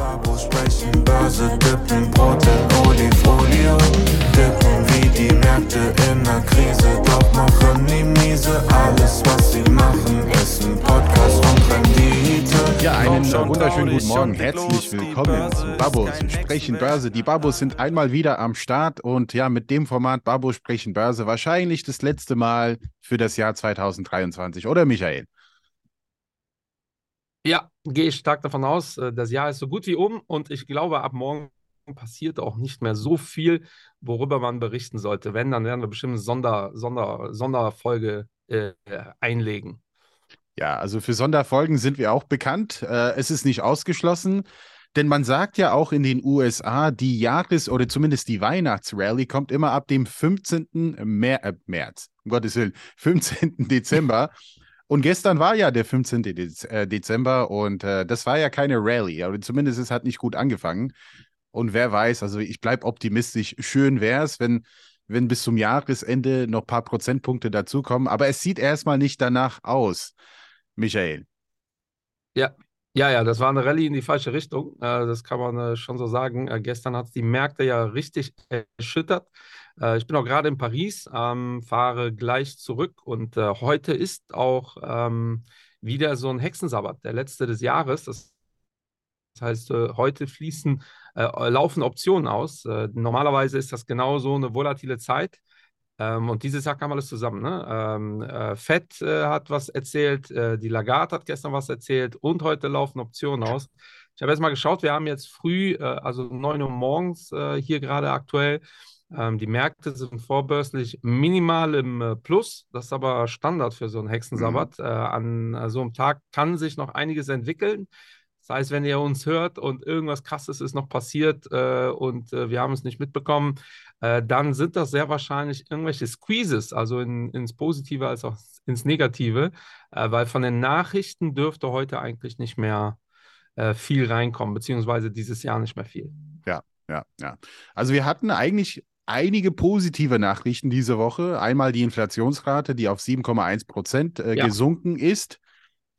Babos sprechen Börse, dippen Brot in Olifolie. Dippen wie die Märkte in der Krise, doch machen die miese. Alles, was sie machen, ist ein Podcast und Rendite. Ja, einen wunderschönen guten Morgen. Herzlich willkommen zu Babos sprechen Börse. Die Babos sind einmal wieder am Start und ja, mit dem Format Babos sprechen Börse wahrscheinlich das letzte Mal für das Jahr 2023, oder Michael? Ja, gehe ich stark davon aus. Äh, das Jahr ist so gut wie um und ich glaube, ab morgen passiert auch nicht mehr so viel, worüber man berichten sollte. Wenn, dann werden wir bestimmt eine Sonder, Sonder, Sonderfolge äh, einlegen. Ja, also für Sonderfolgen sind wir auch bekannt. Äh, es ist nicht ausgeschlossen, denn man sagt ja auch in den USA, die Jahres- oder zumindest die Weihnachtsrally kommt immer ab dem 15. Mer äh, März, um Gottes Willen, 15. Dezember. Und gestern war ja der 15. Äh, Dezember und äh, das war ja keine Rallye, aber zumindest es hat nicht gut angefangen. Und wer weiß, also ich bleibe optimistisch. Schön wäre es, wenn, wenn bis zum Jahresende noch ein paar Prozentpunkte dazukommen. Aber es sieht erstmal nicht danach aus, Michael. Ja, ja, ja, das war eine Rallye in die falsche Richtung. Äh, das kann man äh, schon so sagen. Gestern hat es die Märkte ja richtig erschüttert. Äh, ich bin auch gerade in Paris, ähm, fahre gleich zurück und äh, heute ist auch ähm, wieder so ein Hexensabbat, der letzte des Jahres. Das, heißt, äh, heute fließen, äh, laufen Optionen aus. Äh, normalerweise ist das genau so eine volatile Zeit. Ähm, und dieses Jahr kam alles zusammen. Ne? Ähm, äh, Fed hat was erzählt, die Lagarde hat gestern was erzählt und heute laufen Optionen aus. Ich habe jetzt mal geschaut, wir haben jetzt früh, also 9 Uhr morgens hier gerade aktuell, ähm, die Märkte sind vorbörslich minimal im äh, Plus. Das ist aber Standard für so einen Hexensabbat. Mhm. Äh, an äh, so einem Tag kann sich noch einiges entwickeln. Das heißt, wenn ihr uns hört und irgendwas Krasses ist noch passiert äh, und äh, wir haben es nicht mitbekommen, äh, dann sind das sehr wahrscheinlich irgendwelche Squeezes, also in, ins Positive als auch ins Negative, weil von den Nachrichten dürfte heute eigentlich nicht mehr viel reinkommen, beziehungsweise dieses Jahr nicht mehr viel. Ja, ja, ja. Also wir hatten eigentlich einige positive Nachrichten diese Woche. Einmal die Inflationsrate, die auf 7,1 Prozent äh, ja. gesunken ist.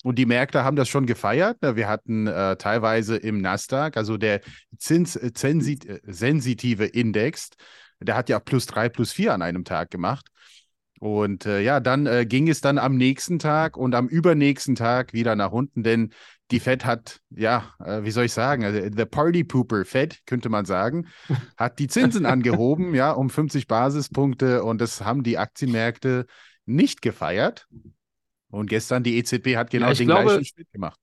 Und die Märkte haben das schon gefeiert. Wir hatten äh, teilweise im Nasdaq, also der zinssensitive äh, Index, der hat ja plus drei, plus vier an einem Tag gemacht. Und äh, ja, dann äh, ging es dann am nächsten Tag und am übernächsten Tag wieder nach unten, denn die Fed hat, ja, äh, wie soll ich sagen, also the Party Pooper Fed, könnte man sagen, hat die Zinsen angehoben, ja, um 50 Basispunkte und das haben die Aktienmärkte nicht gefeiert. Und gestern die EZB hat genau ja, den glaube, gleichen Schritt gemacht.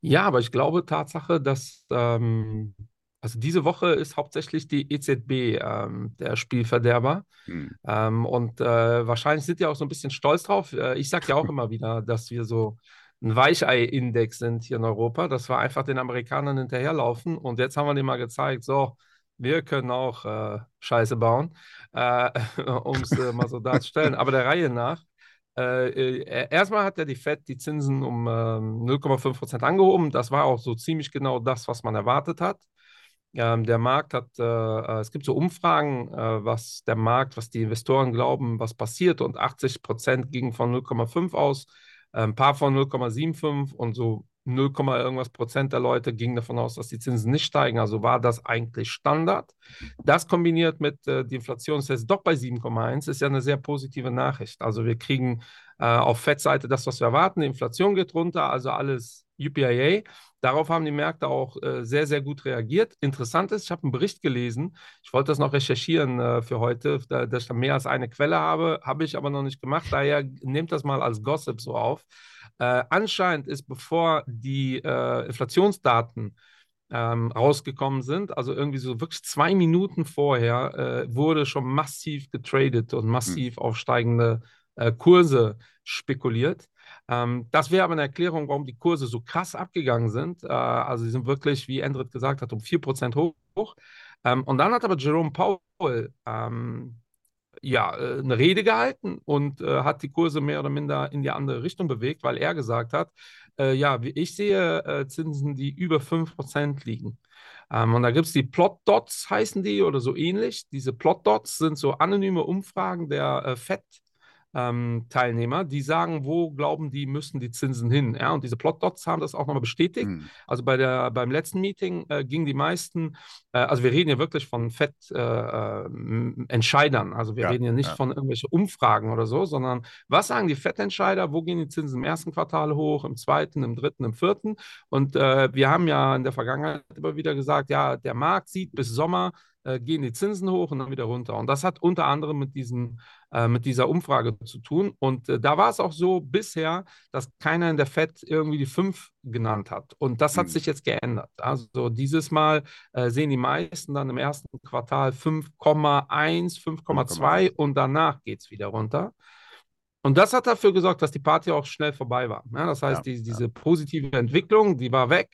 Ja, aber ich glaube Tatsache, dass ähm, also diese Woche ist hauptsächlich die EZB ähm, der Spielverderber. Hm. Ähm, und äh, wahrscheinlich sind die auch so ein bisschen stolz drauf. Äh, ich sage ja auch immer wieder, dass wir so ein Weichei-Index sind hier in Europa, dass wir einfach den Amerikanern hinterherlaufen. Und jetzt haben wir denen mal gezeigt, so, wir können auch äh, Scheiße bauen, äh, um es äh, mal so darzustellen. Aber der Reihe nach, äh, äh, erstmal hat ja die FED die Zinsen um 0,5 ähm, Prozent angehoben. Das war auch so ziemlich genau das, was man erwartet hat. Ähm, der Markt hat, äh, es gibt so Umfragen, was der Markt, was die Investoren glauben, was passiert und 80 Prozent gingen von 0,5 aus, ein paar von 0,75 und so 0, irgendwas Prozent der Leute gingen davon aus, dass die Zinsen nicht steigen. Also war das eigentlich Standard. Das kombiniert mit äh, die Inflation ist jetzt doch bei 7,1, ist ja eine sehr positive Nachricht. Also wir kriegen äh, auf Fettseite das, was wir erwarten. Die Inflation geht runter, also alles UPIA. Darauf haben die Märkte auch äh, sehr, sehr gut reagiert. Interessant ist, ich habe einen Bericht gelesen. Ich wollte das noch recherchieren äh, für heute, da, dass ich da mehr als eine Quelle habe. Habe ich aber noch nicht gemacht. Daher nehmt das mal als Gossip so auf. Äh, anscheinend ist, bevor die äh, Inflationsdaten ähm, rausgekommen sind, also irgendwie so wirklich zwei Minuten vorher, äh, wurde schon massiv getradet und massiv mhm. aufsteigende äh, Kurse spekuliert. Ähm, das wäre aber eine Erklärung, warum die Kurse so krass abgegangen sind. Äh, also sie sind wirklich, wie Endrit gesagt hat, um 4% hoch. Ähm, und dann hat aber Jerome Powell ähm, ja, äh, eine Rede gehalten und äh, hat die Kurse mehr oder minder in die andere Richtung bewegt, weil er gesagt hat, äh, ja, ich sehe äh, Zinsen, die über 5% liegen. Ähm, und da gibt es die Plot Dots, heißen die oder so ähnlich. Diese Plot Dots sind so anonyme Umfragen der äh, FED ähm, Teilnehmer, die sagen, wo glauben die, müssen die Zinsen hin. Ja, und diese Plot-Dots haben das auch nochmal bestätigt. Mhm. Also bei der, beim letzten Meeting äh, gingen die meisten, äh, also wir reden ja wirklich von Fettentscheidern, äh, also wir ja, reden ja nicht ja. von irgendwelchen Umfragen oder so, sondern was sagen die Fettentscheider, wo gehen die Zinsen im ersten Quartal hoch, im zweiten, im dritten, im vierten? Und äh, wir haben ja in der Vergangenheit immer wieder gesagt, ja, der Markt sieht bis Sommer äh, gehen die Zinsen hoch und dann wieder runter. Und das hat unter anderem mit, diesen, äh, mit dieser Umfrage zu tun. Und äh, da war es auch so bisher, dass keiner in der FED irgendwie die 5 genannt hat. Und das hat mhm. sich jetzt geändert. Also dieses Mal äh, sehen die meisten dann im ersten Quartal 5,1, 5,2 und danach geht es wieder runter. Und das hat dafür gesorgt, dass die Party auch schnell vorbei war. Ja, das heißt, ja, die, diese ja. positive Entwicklung, die war weg.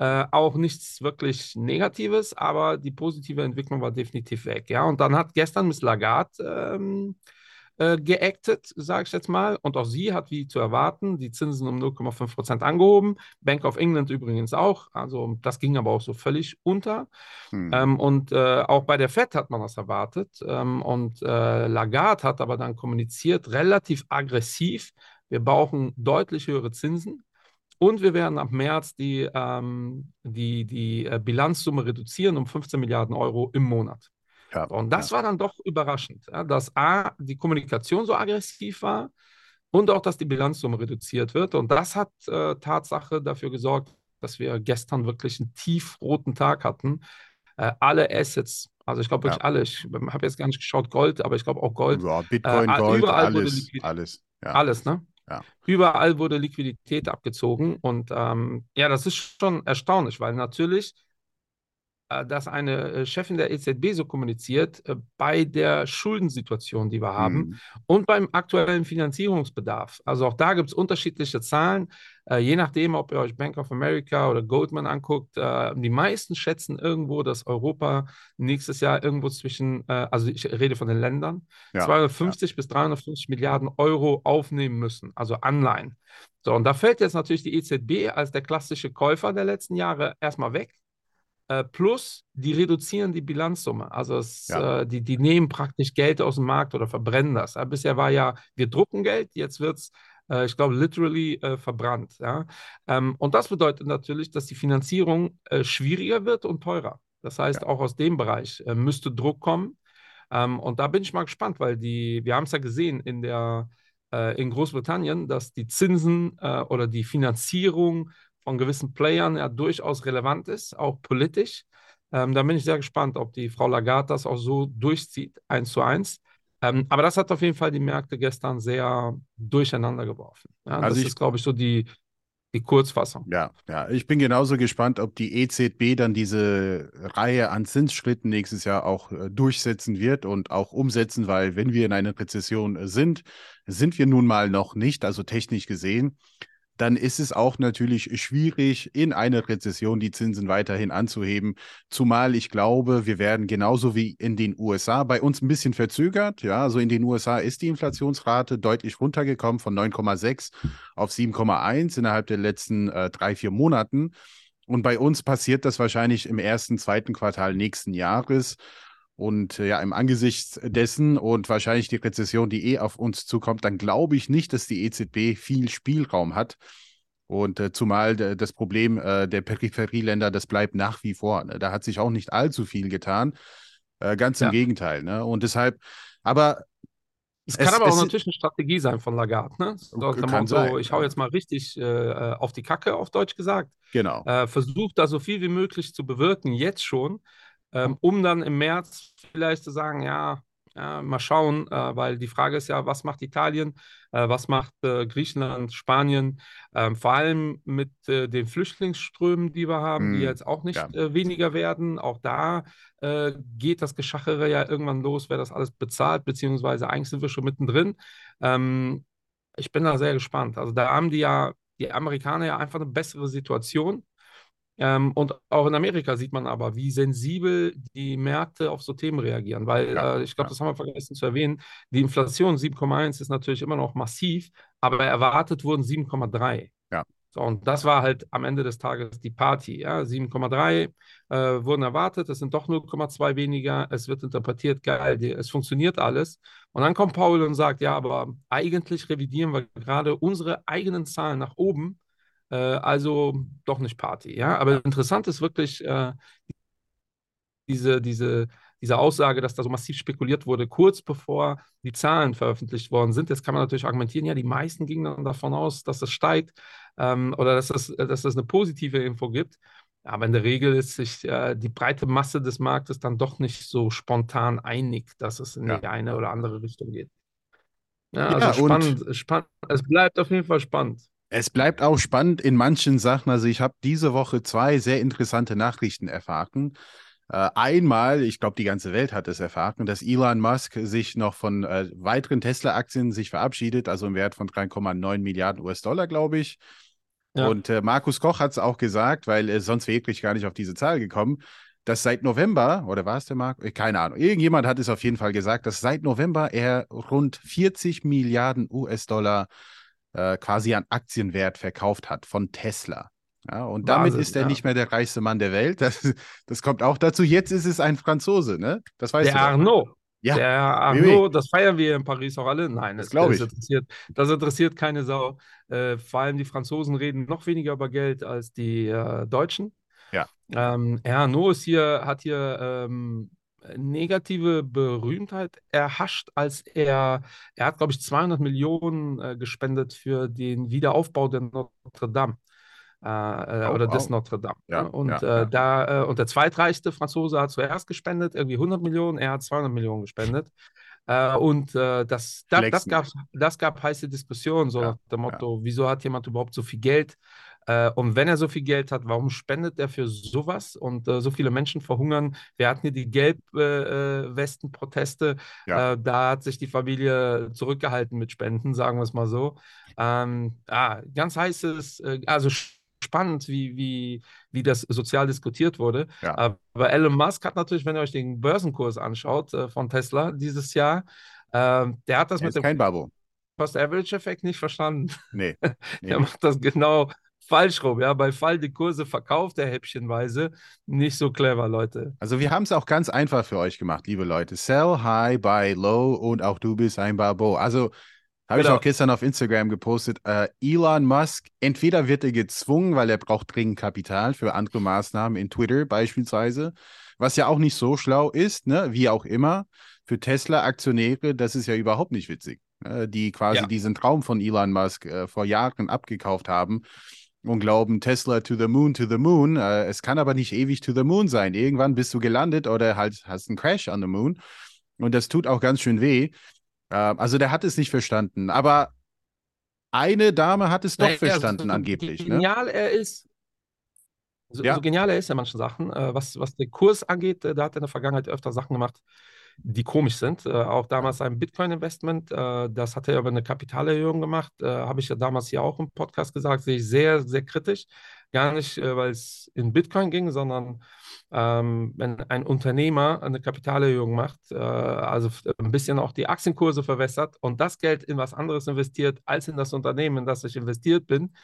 Äh, auch nichts wirklich Negatives, aber die positive Entwicklung war definitiv weg. Ja, und dann hat gestern Miss Lagarde ähm, äh, geactet, sage ich jetzt mal. Und auch sie hat, wie zu erwarten, die Zinsen um 0,5 Prozent angehoben. Bank of England übrigens auch. Also das ging aber auch so völlig unter. Hm. Ähm, und äh, auch bei der Fed hat man das erwartet. Ähm, und äh, Lagarde hat aber dann kommuniziert, relativ aggressiv. Wir brauchen deutlich höhere Zinsen. Und wir werden ab März die, ähm, die, die äh, Bilanzsumme reduzieren um 15 Milliarden Euro im Monat. Ja, und das ja. war dann doch überraschend, ja, dass A, die Kommunikation so aggressiv war und auch, dass die Bilanzsumme reduziert wird. Und das hat äh, Tatsache dafür gesorgt, dass wir gestern wirklich einen tiefroten Tag hatten. Äh, alle Assets, also ich glaube wirklich alle, ich habe jetzt gar nicht geschaut, Gold, aber ich glaube auch Gold. Ja, Bitcoin, äh, Gold, alles, alles. Alles, ne? Ja. Überall wurde Liquidität abgezogen und ähm, ja, das ist schon erstaunlich, weil natürlich dass eine äh, Chefin der EZB so kommuniziert, äh, bei der Schuldensituation, die wir haben mhm. und beim aktuellen Finanzierungsbedarf. Also auch da gibt es unterschiedliche Zahlen, je nachdem, ob ihr euch Bank of America oder Goldman anguckt. Die meisten schätzen irgendwo, dass Europa nächstes Jahr irgendwo zwischen, also ich rede von den Ländern, ja, 250 ja. bis 350 Milliarden Euro aufnehmen müssen, also Anleihen. So, und da fällt jetzt natürlich die EZB als der klassische Käufer der letzten Jahre erstmal weg. Äh, plus, die reduzieren die Bilanzsumme. Also es, ja. äh, die, die nehmen praktisch Geld aus dem Markt oder verbrennen das. Ja, bisher war ja, wir drucken Geld, jetzt wird es, äh, ich glaube, literally äh, verbrannt. Ja? Ähm, und das bedeutet natürlich, dass die Finanzierung äh, schwieriger wird und teurer. Das heißt, ja. auch aus dem Bereich äh, müsste Druck kommen. Ähm, und da bin ich mal gespannt, weil die, wir haben es ja gesehen in der in Großbritannien, dass die Zinsen oder die Finanzierung von gewissen Playern ja durchaus relevant ist, auch politisch. Ähm, da bin ich sehr gespannt, ob die Frau Lagarde das auch so durchzieht, eins zu eins. Ähm, aber das hat auf jeden Fall die Märkte gestern sehr durcheinander geworfen. Ja, also das ich, ist, glaube ich, so die, die Kurzfassung. Ja, ja, ich bin genauso gespannt, ob die EZB dann diese Reihe an Zinsschritten nächstes Jahr auch äh, durchsetzen wird und auch umsetzen, weil wenn wir in einer Rezession äh, sind, sind wir nun mal noch nicht, also technisch gesehen dann ist es auch natürlich schwierig, in einer Rezession die Zinsen weiterhin anzuheben. Zumal ich glaube, wir werden genauso wie in den USA bei uns ein bisschen verzögert. Ja, also in den USA ist die Inflationsrate deutlich runtergekommen von 9,6 auf 7,1 innerhalb der letzten äh, drei, vier Monaten. Und bei uns passiert das wahrscheinlich im ersten, zweiten Quartal nächsten Jahres. Und äh, ja, im Angesicht dessen und wahrscheinlich die Rezession, die eh auf uns zukommt, dann glaube ich nicht, dass die EZB viel Spielraum hat. Und äh, zumal das Problem äh, der Peripherieländer, das bleibt nach wie vor. Ne? Da hat sich auch nicht allzu viel getan. Äh, ganz im ja. Gegenteil. Ne? Und deshalb, aber. Es, es kann aber es, auch natürlich eine Strategie sein von Lagarde. Ne? So, so, sein, ich hau jetzt mal richtig äh, auf die Kacke, auf Deutsch gesagt. Genau. Äh, versucht da so viel wie möglich zu bewirken, jetzt schon ähm, um dann im März vielleicht zu sagen, ja, ja mal schauen, äh, weil die Frage ist ja, was macht Italien, äh, was macht äh, Griechenland, Spanien, ähm, vor allem mit äh, den Flüchtlingsströmen, die wir haben, mm, die hm, jetzt auch nicht ja. Äh, weniger werden. Auch da äh, geht das Geschachere ja irgendwann los, wer das alles bezahlt, beziehungsweise eigentlich sind wir schon mittendrin. Ähm, ich bin da sehr gespannt. Also da haben die ja die Amerikaner ja einfach eine bessere Situation. Ähm, und auch in Amerika sieht man aber, wie sensibel die Märkte auf so Themen reagieren, weil ja, äh, ich glaube, ja. das haben wir vergessen zu erwähnen. Die Inflation 7,1 ist natürlich immer noch massiv, aber erwartet wurden 7,3. Ja. So, und das war halt am Ende des Tages die Party. Ja? 7,3 äh, wurden erwartet, es sind doch 0,2 weniger. Es wird interpretiert, geil, die, es funktioniert alles. Und dann kommt Paul und sagt: Ja, aber eigentlich revidieren wir gerade unsere eigenen Zahlen nach oben. Äh, also doch nicht Party. Ja? Aber interessant ist wirklich äh, diese, diese diese Aussage, dass da so massiv spekuliert wurde, kurz bevor die Zahlen veröffentlicht worden sind. Jetzt kann man natürlich argumentieren, ja, die meisten gingen dann davon aus, dass es steigt ähm, oder dass es, dass es eine positive Info gibt. Aber in der Regel ist sich äh, die breite Masse des Marktes dann doch nicht so spontan einig, dass es in ja. die eine oder andere Richtung geht. Ja, also ja, spannend, spannend. Es bleibt auf jeden Fall spannend. Es bleibt auch spannend in manchen Sachen. Also ich habe diese Woche zwei sehr interessante Nachrichten erfahren. Äh, einmal, ich glaube, die ganze Welt hat es erfahren, dass Elon Musk sich noch von äh, weiteren Tesla-Aktien sich verabschiedet, also im Wert von 3,9 Milliarden US-Dollar, glaube ich. Ja. Und äh, Markus Koch hat es auch gesagt, weil er sonst wirklich gar nicht auf diese Zahl gekommen, dass seit November, oder war es der Markt? Äh, keine Ahnung, irgendjemand hat es auf jeden Fall gesagt, dass seit November er rund 40 Milliarden US-Dollar äh, quasi an Aktienwert verkauft hat von Tesla. Ja, und damit Wahnsinn, ist er ja. nicht mehr der reichste Mann der Welt. Das, das kommt auch dazu. Jetzt ist es ein Franzose, ne? Das weißt der du. Arnaud. Ja. Der Arnaud, das feiern wir in Paris auch alle. Nein, das, glaube ich. Interessiert, das interessiert keine Sau. Äh, vor allem die Franzosen reden noch weniger über Geld als die äh, Deutschen. Ja. Ähm, Arnaud ist hier, hat hier ähm, negative Berühmtheit erhascht, als er, er hat, glaube ich, 200 Millionen äh, gespendet für den Wiederaufbau der Notre Dame. Äh, äh, oh, oder oh. des Notre Dame. Ja, und, ja, äh, ja. Da, äh, und der zweitreichste Franzose hat zuerst gespendet, irgendwie 100 Millionen, er hat 200 Millionen gespendet. Und das, da, das, gab, das gab heiße Diskussionen, so nach dem Motto, wieso hat jemand überhaupt so viel Geld? Und wenn er so viel Geld hat, warum spendet er für sowas? Und so viele Menschen verhungern. Wir hatten hier die Gelbwesten-Proteste. da hat sich die Familie zurückgehalten mit Spenden, sagen wir es mal so. Ähm, ah, ganz heißes, also spannend, wie, wie, wie das sozial diskutiert wurde. Ja. Aber Elon Musk hat natürlich, wenn ihr euch den Börsenkurs anschaut äh, von Tesla dieses Jahr, äh, der hat das er mit dem kein Babo. Cost-Average-Effekt nicht verstanden. Nee. nee. der macht das genau falsch rum. Ja, bei Fall die Kurse verkauft er häppchenweise. Nicht so clever, Leute. Also wir haben es auch ganz einfach für euch gemacht, liebe Leute. Sell high, buy low und auch du bist ein Babo. Also habe genau. ich auch gestern auf Instagram gepostet. Äh, Elon Musk, entweder wird er gezwungen, weil er braucht dringend Kapital für andere Maßnahmen in Twitter beispielsweise, was ja auch nicht so schlau ist, ne? wie auch immer. Für Tesla-Aktionäre, das ist ja überhaupt nicht witzig, ne? die quasi ja. diesen Traum von Elon Musk äh, vor Jahren abgekauft haben und glauben, Tesla to the moon, to the moon. Äh, es kann aber nicht ewig to the moon sein. Irgendwann bist du gelandet oder halt hast einen Crash on the moon. Und das tut auch ganz schön weh. Ähm, also der hat es nicht verstanden. Aber eine Dame hat es doch naja, verstanden, so angeblich. Ne? Genial ne? er ist. So, ja. so, genial er ist in manchen Sachen. Äh, was, was den Kurs angeht, äh, da hat er in der Vergangenheit öfter Sachen gemacht, die komisch sind. Äh, auch damals ein Bitcoin-Investment, äh, das hat er über eine Kapitalerhöhung gemacht. Äh, Habe ich ja damals hier auch im Podcast gesagt, sehe ich sehr, sehr kritisch. Gar nicht, äh, weil es in Bitcoin ging, sondern ähm, wenn ein Unternehmer eine Kapitalerhöhung macht, äh, also ein bisschen auch die Aktienkurse verwässert und das Geld in was anderes investiert als in das Unternehmen, in das ich investiert bin,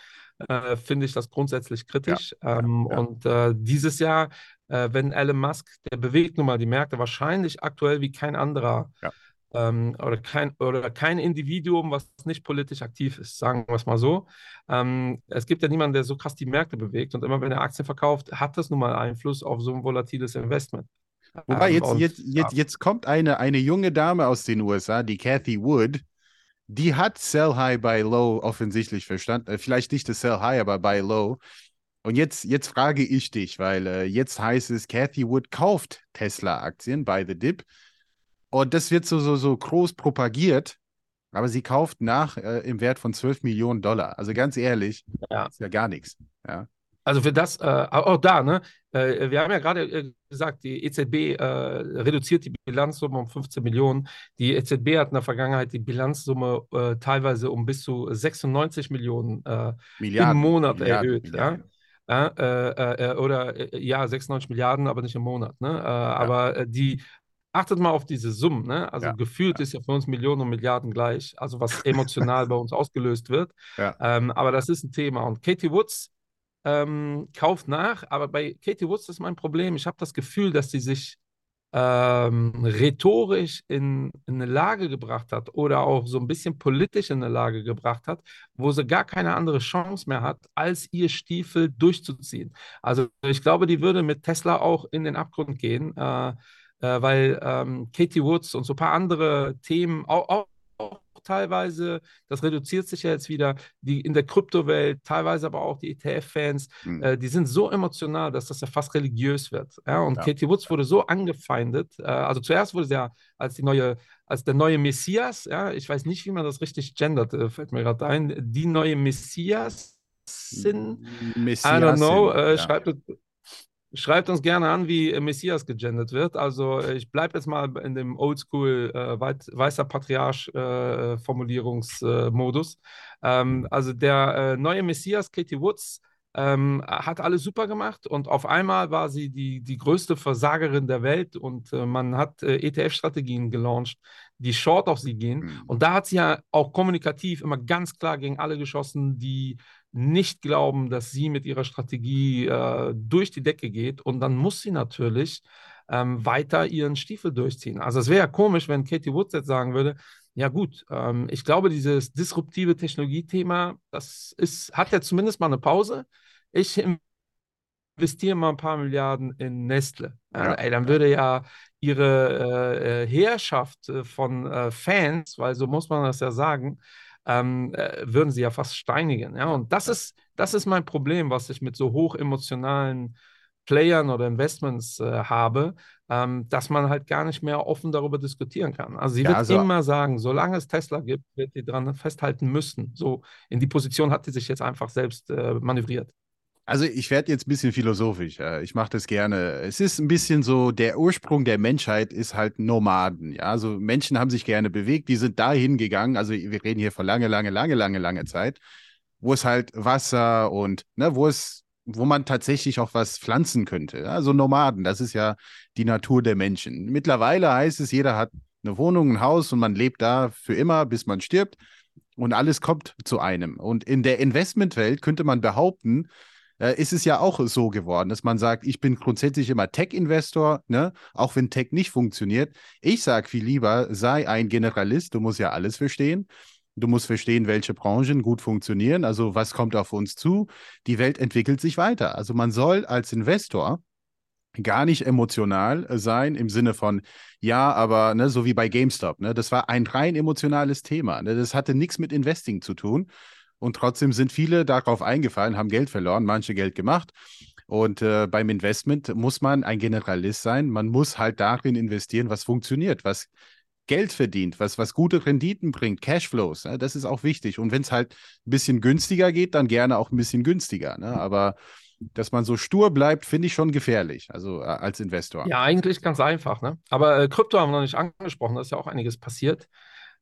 äh, finde ich das grundsätzlich kritisch. Ja, ähm, ja. Und dieses Jahr, äh, wenn Elon Musk, der bewegt nun mal die Märkte wahrscheinlich aktuell wie kein anderer. Ja ähm, oder, kein, oder kein Individuum, was nicht politisch aktiv ist, sagen wir es mal so. Ähm, es gibt ja niemanden, der so krass die Märkte bewegt und immer wenn er Aktien verkauft, hat das nun mal Einfluss auf so ein volatiles Investment. Wobei, jetzt, ähm, jetzt, jetzt, jetzt kommt eine, eine junge Dame aus den USA, die Cathy Wood, die hat Sell High, Buy Low offensichtlich verstanden. Äh, vielleicht nicht das Sell High, aber Buy Low. Und jetzt, jetzt frage ich dich, weil äh, jetzt heißt es, Cathy Wood kauft Tesla-Aktien bei The Dip. Und das wird so, so, so groß propagiert, aber sie kauft nach äh, im Wert von 12 Millionen Dollar. Also ganz ehrlich, ja. ist ja gar nichts. Ja. Also für das, äh, auch da, ne? Äh, wir haben ja gerade äh, gesagt, die EZB äh, reduziert die Bilanzsumme um 15 Millionen. Die EZB hat in der Vergangenheit die Bilanzsumme äh, teilweise um bis zu 96 Millionen Milliarden, im Monat Milliarden, erhöht. Milliarden. Ja? Oder ja, 96 Milliarden, aber nicht im Monat. Ne? aber die achtet mal auf diese Summen. Ne? Also Ja, gefühlt ist ja für uns Millionen und Milliarden gleich, also was emotional bei uns ausgelöst wird. Ja. Ähm, aber das ist ein Thema. Und Katie Woods ähm, kauft nach, aber bei Katie Woods ist mein Problem. Ich habe das Gefühl, dass sie sich ähm, rhetorisch in, in eine Lage gebracht hat oder auch so ein bisschen politisch in eine Lage gebracht hat, wo sie gar keine andere Chance mehr hat, als ihr Stiefel durchzuziehen. Also ich glaube, die würde mit Tesla auch in den Abgrund gehen, äh, äh, weil ähm, Katie Woods und so ein paar andere Themen, auch, auch auch teilweise, das reduziert sich ja jetzt wieder, die in der Kryptowelt, teilweise aber auch die ETF-Fans, Hm. äh, die sind so emotional, dass das ja fast religiös wird. Ja? Und Ja. Katie Woods wurde so angefeindet. Äh, also zuerst wurde sie ja als die neue, als der neue Messias, ja, ich weiß nicht, wie man das richtig gendert, äh, fällt mir gerade ein, die neue Messias sind. I don't know. Äh, ja. schreibt, schreibt uns gerne an, wie äh, Messias gegendert wird. Also äh, ich bleibe jetzt mal in dem Oldschool äh, weißer Patriarch äh, ähm, also der äh, neue Messias, Katie Woods, ähm, hat alles super gemacht und auf einmal war sie die, die größte Versagerin der Welt und äh, man hat äh, ETF-Strategien gelauncht, die short auf sie gehen. Hm. Und da hat sie ja auch kommunikativ immer ganz klar gegen alle geschossen, die nicht glauben, dass sie mit ihrer Strategie äh, durch die Decke geht. Und dann muss sie natürlich ähm, weiter ihren Stiefel durchziehen. Also es wäre ja komisch, wenn Katie Woods jetzt sagen würde, ja gut, ähm, ich glaube, dieses disruptive Technologiethema, das ist, hat ja zumindest mal eine Pause. Ich investiere mal ein paar Milliarden in Nestle. Ja, Ja, ey, dann würde ja ihre äh, äh, Heerschaft äh, von äh, Fans, weil so muss man das ja sagen, ähm, äh, würden sie ja fast steinigen. Ja? Und das ist, das ist mein Problem, was ich mit so hochemotionalen Playern oder Investments äh, habe, ähm, dass man halt gar nicht mehr offen darüber diskutieren kann. Also sie Ja, wird also- immer sagen, solange es Tesla gibt, wird sie daran festhalten müssen. So in die Position hat sie sich jetzt einfach selbst äh, manövriert. Also ich werde jetzt ein bisschen philosophisch. äh, Ich mache das gerne. Es ist ein bisschen so, der Ursprung der Menschheit ist halt Nomaden. Ja, also Menschen haben sich gerne bewegt, die sind dahin gegangen. Also wir reden hier von lange, lange, lange, lange, lange Zeit, wo es halt Wasser und ne, wo es, wo man tatsächlich auch was pflanzen könnte. Also Nomaden, das ist ja die Natur der Menschen. Mittlerweile heißt es, jeder hat eine Wohnung, ein Haus und man lebt da für immer, bis man stirbt. Und alles kommt zu einem. Und in der Investmentwelt könnte man behaupten, ist es ja auch so geworden, dass man sagt, ich bin grundsätzlich immer Tech-Investor, ne? auch wenn Tech nicht funktioniert. Ich sage viel lieber, sei ein Generalist, du musst ja alles verstehen. Du musst verstehen, welche Branchen gut funktionieren, also was kommt auf uns zu. Die Welt entwickelt sich weiter. Also man soll als Investor gar nicht emotional sein im Sinne von, ja, aber ne, so wie bei GameStop, ne, das war ein rein emotionales Thema. Ne, das hatte nichts mit Investing zu tun. Und trotzdem sind viele darauf eingefallen, haben Geld verloren, manche Geld gemacht. Und äh, beim Investment muss man ein Generalist sein. Man muss halt darin investieren, was funktioniert, was Geld verdient, was, was gute Renditen bringt, Cashflows. Ne? Das ist auch wichtig. Und wenn es halt ein bisschen günstiger geht, dann gerne auch ein bisschen günstiger. Ne? Aber dass man so stur bleibt, finde ich schon gefährlich, also äh, als Investor. Ja, eigentlich ganz einfach, ne? Aber äh, Krypto haben wir noch nicht angesprochen, da ist ja auch einiges passiert.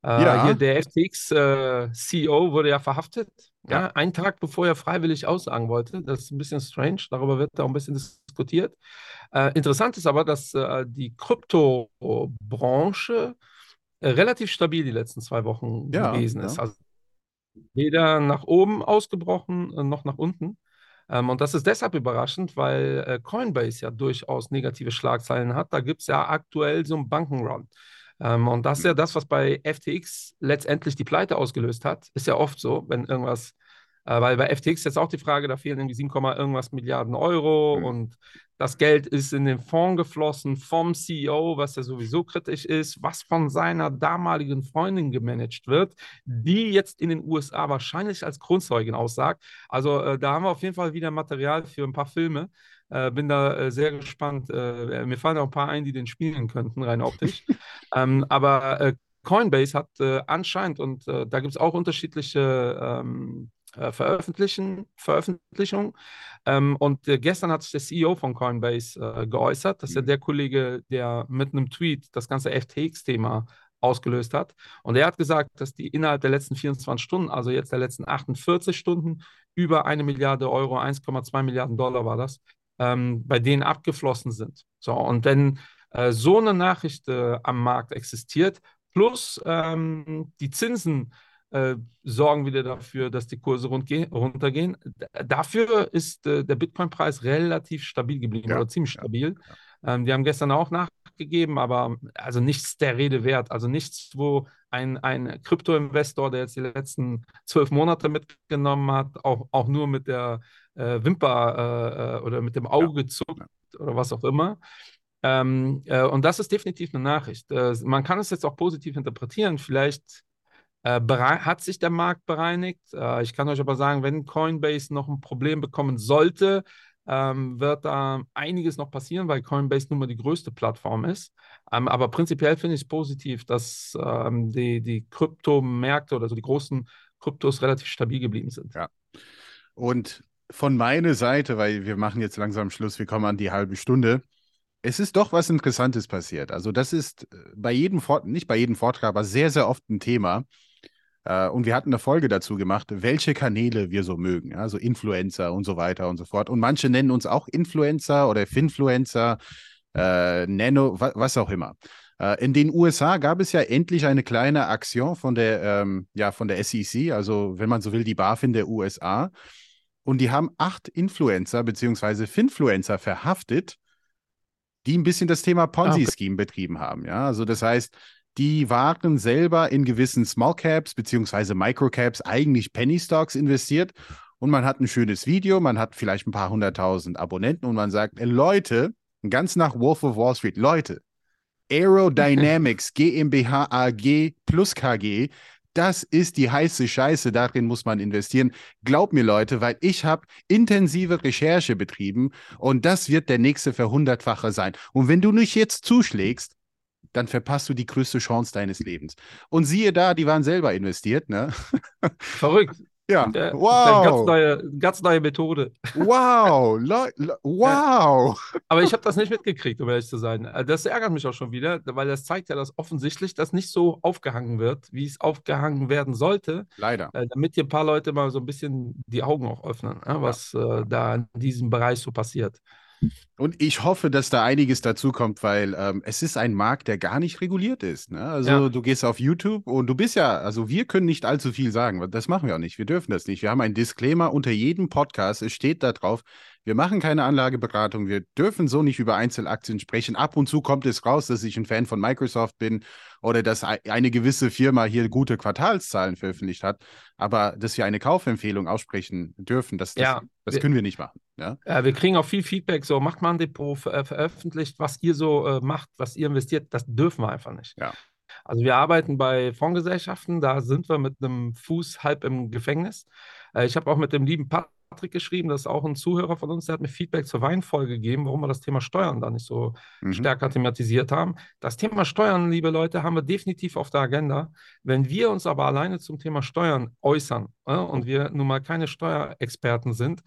Äh, Ja. Hier der FTX-CEO wurde ja verhaftet, ja. Ja. einen Tag bevor er freiwillig aussagen wollte. Das ist ein bisschen strange, darüber wird auch ein bisschen diskutiert. Äh, interessant ist aber, dass äh, die Kryptobranche äh, relativ stabil die letzten zwei Wochen Ja, gewesen ist. Also weder nach oben ausgebrochen äh, noch nach unten. Ähm, und das ist deshalb überraschend, weil äh, Coinbase ja durchaus negative Schlagzeilen hat. Da gibt es ja aktuell so einen Bankenrun. Ähm, und das ist ja das, was bei FTX letztendlich die Pleite ausgelöst hat. Ist ja oft so, wenn irgendwas, äh, weil bei FTX jetzt auch die Frage, da fehlen irgendwie 7, irgendwas Milliarden Euro Mhm. und das Geld ist in den Fonds geflossen vom CEO, was ja sowieso kritisch ist, was von seiner damaligen Freundin gemanagt wird, die jetzt in den USA wahrscheinlich als Kronzeugin aussagt. Also äh, da haben wir auf jeden Fall wieder Material für ein paar Filme. Äh, bin da äh, sehr gespannt. Äh, mir fallen auch ein paar ein, die den spielen könnten, rein optisch. ähm, aber äh, Coinbase hat äh, anscheinend, und äh, da gibt es auch unterschiedliche ähm, äh, Veröffentlichen, Veröffentlichungen. Ähm, und äh, gestern hat sich der CEO von Coinbase äh, geäußert. Das ist ja Mhm. der Kollege, der mit einem Tweet das ganze FTX-Thema ausgelöst hat. Und er hat gesagt, dass die innerhalb der letzten 24 Stunden, also jetzt der letzten 48 Stunden, über eine Milliarde Euro, 1,2 Milliarden Dollar war das, ähm, bei denen abgeflossen sind. So, und wenn äh, so eine Nachricht äh, am Markt existiert, plus ähm, die Zinsen äh, sorgen wieder dafür, dass die Kurse runtergehen. Dafür ist äh, der Bitcoin-Preis relativ stabil geblieben ja, oder ziemlich stabil. Ja, ähm, die haben gestern auch nachgegeben, aber also nichts der Rede wert. Also nichts, wo ein, ein Krypto-Investor, der jetzt die letzten zwölf Monate mitgenommen hat, auch, auch nur mit der äh, Wimper äh, oder mit dem Auge ja. zuckt oder was auch immer. Ähm, äh, und das ist definitiv eine Nachricht. Äh, man kann es jetzt auch positiv interpretieren. Vielleicht äh, hat sich der Markt bereinigt. Äh, ich kann euch aber sagen, wenn Coinbase noch ein Problem bekommen sollte, ähm, wird da einiges noch passieren, weil Coinbase nun mal die größte Plattform ist. Ähm, aber prinzipiell finde ich es positiv, dass ähm, die, die Kryptomärkte oder so die großen Kryptos relativ stabil geblieben sind. Ja. Und von meiner Seite, weil wir machen jetzt langsam Schluss, wir kommen an die halbe Stunde. Es ist doch was Interessantes passiert. Also, das ist äh, bei jedem Vortrag, nicht bei jedem Vortrag, aber sehr, sehr oft ein Thema. Äh, und wir hatten eine Folge dazu gemacht, welche Kanäle wir so mögen, also Influencer und so weiter und so fort. Und manche nennen uns auch Influencer oder Finfluencer, äh, Nano, was auch immer. Äh, in den USA gab es ja endlich eine kleine Aktion von der, ähm, ja, von der SEC, also wenn man so will, die BaFin der USA. Und die haben acht Influencer bzw. Finfluencer verhaftet, die ein bisschen das Thema Ponzi-Scheme betrieben haben. Ja, also das heißt, die waren selber in gewissen Small Caps bzw. Microcaps eigentlich Penny Stocks investiert und man hat ein schönes Video, man hat vielleicht ein paar hunderttausend Abonnenten und man sagt, Leute, ganz nach Wolf of Wall Street, Leute, Aerodynamics GmbH AG plus KG, das ist die heiße Scheiße, darin muss man investieren. Glaub mir, Leute, weil ich habe intensive Recherche betrieben und das wird der nächste Verhundertfache sein. Und wenn du nicht jetzt zuschlägst, dann verpasst du die größte Chance deines Lebens. Und siehe da, die waren selber investiert, ne? Verrückt. Ja, äh, wow. Ganz neue, ganz neue Methode. Wow, Le Le wow. Aber ich habe das nicht mitgekriegt, um ehrlich zu sein. Äh, das ärgert mich auch schon wieder, weil das zeigt ja, dass offensichtlich das nicht so aufgehangen wird, wie es aufgehangen werden sollte. Leider. Äh, damit hier ein paar Leute mal so ein bisschen die Augen auch öffnen, was ja. da in diesem Bereich so passiert. Und ich hoffe, dass da einiges dazu kommt, weil ähm, es ist ein Markt, der gar nicht reguliert ist. Ne? Also ja. du gehst auf YouTube und du bist ja, also wir können nicht allzu viel sagen. Das machen wir auch nicht. Wir dürfen das nicht. Wir haben einen Disclaimer unter jedem Podcast. Es steht da drauf, wir machen keine Anlageberatung. Wir dürfen so nicht über Einzelaktien sprechen. Ab und zu kommt es raus, dass ich ein Fan von Microsoft bin oder dass eine gewisse Firma hier gute Quartalszahlen veröffentlicht hat. Aber dass wir eine Kaufempfehlung aussprechen dürfen, das, das, ja, das können wir nicht machen. Ja? ja? wir kriegen auch viel Feedback. So, macht mal ein Depot, ver veröffentlicht, was ihr so äh, macht, was ihr investiert. Das dürfen wir einfach nicht. Ja. Also wir arbeiten bei Fondsgesellschaften, da sind wir mit einem Fuß halb im Gefängnis. Äh, ich habe auch mit dem lieben Pat Patrick geschrieben, das ist auch ein Zuhörer von uns, der hat mir Feedback zur Weinfolge gegeben, warum wir das Thema Steuern da nicht so mhm. stärker thematisiert haben. Das Thema Steuern, liebe Leute, haben wir definitiv auf der Agenda. Wenn wir uns aber alleine zum Thema Steuern äußern äh, und wir nun mal keine Steuerexperten sind,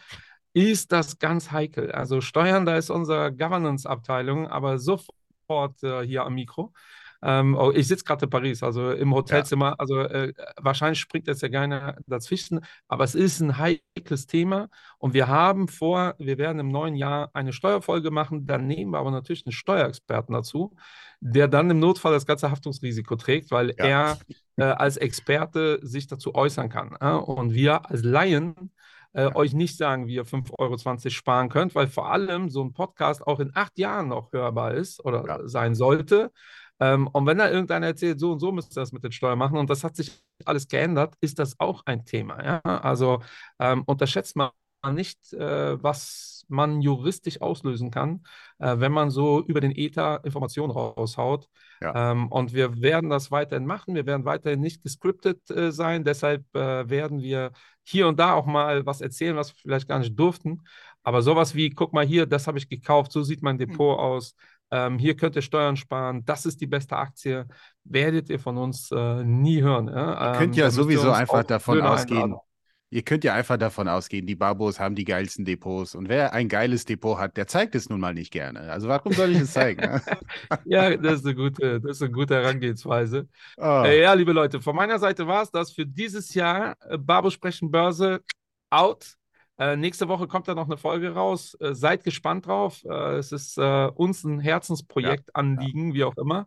ist das ganz heikel. Also Steuern, da ist unsere Governance-Abteilung aber sofort äh, hier am Mikro. Ähm, oh, ich sitze gerade in Paris, also im Hotelzimmer. Ja. Also äh, wahrscheinlich springt jetzt ja keiner dazwischen, aber es ist ein heikles Thema und wir haben vor, wir werden im neuen Jahr eine Steuerfolge machen. Dann nehmen wir aber natürlich einen Steuerexperten dazu, der dann im Notfall das ganze Haftungsrisiko trägt, weil ja. er äh, als Experte sich dazu äußern kann. Äh? Und wir als Laien äh, euch nicht sagen, wie ihr 5,20 Euro sparen könnt, weil vor allem so ein Podcast auch in acht Jahren noch hörbar ist oder ja. sein sollte. Ähm, und wenn da irgendeiner erzählt, so und so müsst ihr das mit den Steuern machen und das hat sich alles geändert, ist das auch ein Thema. Ja? Also ähm, unterschätzt man nicht, äh, was man juristisch auslösen kann, äh, wenn man so über den Ether Informationen raushaut. Ja. Ähm, und wir werden das weiterhin machen. Wir werden weiterhin nicht gescriptet äh, sein. Deshalb äh, werden wir hier und da auch mal was erzählen, was wir vielleicht gar nicht durften. Aber sowas wie, guck mal hier, das habe ich gekauft, so sieht mein Depot mhm. aus ähm, hier könnt ihr Steuern sparen, das ist die beste Aktie, werdet ihr von uns äh, nie hören. Ja? Ihr könnt ähm, ja sowieso einfach davon ausgehen. Einladen. Ihr könnt ja einfach davon ausgehen, die Babos haben die geilsten Depots. Und wer ein geiles Depot hat, der zeigt es nun mal nicht gerne. Also warum soll ich es zeigen? ja, das ist eine gute, das ist eine gute Herangehensweise. Oh. Äh, ja, liebe Leute, von meiner Seite war es das für dieses Jahr. Äh, Babo sprechen Börse out. Äh, nächste Woche kommt da noch eine Folge raus. Äh, seid gespannt drauf. Äh, es ist uns ein Herzensprojekt, ja, Anliegen, ja. wie auch immer.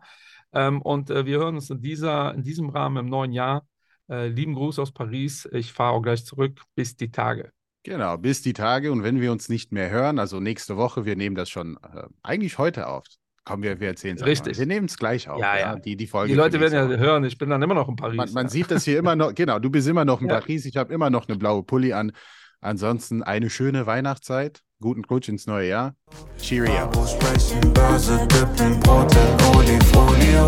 Ähm, und wir hören uns in, dieser, in diesem Rahmen im neuen Jahr. Äh, lieben Gruß aus Paris. Ich fahre auch gleich zurück. Bis die Tage. Genau, bis die Tage. Und wenn wir uns nicht mehr hören, also nächste Woche, wir nehmen das schon eigentlich heute auf. Komm, wir, wir erzählen es Richtig. Mal. Wir nehmen es gleich auf. Ja, ja. Die, die, Folge die Leute werden ja Woche. hören, ich bin dann immer noch in Paris. Man, man sieht das hier immer noch, genau, du bist immer noch in ja. Paris, ich habe immer noch eine blaue Pulli an. Ansonsten eine schöne Weihnachtszeit, guten Rutsch ins neue Jahr. Cheerio. Börse, dippen, Brot in Olifolie,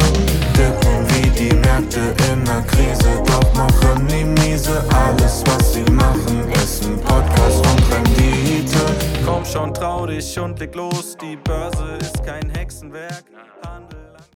dippen wie die Märkte in der Krise, doch machen die miese. Alles, was sie machen, ist ein und Rendite. Komm schon, trau dich und leg los, die Börse ist kein Hexenwerk.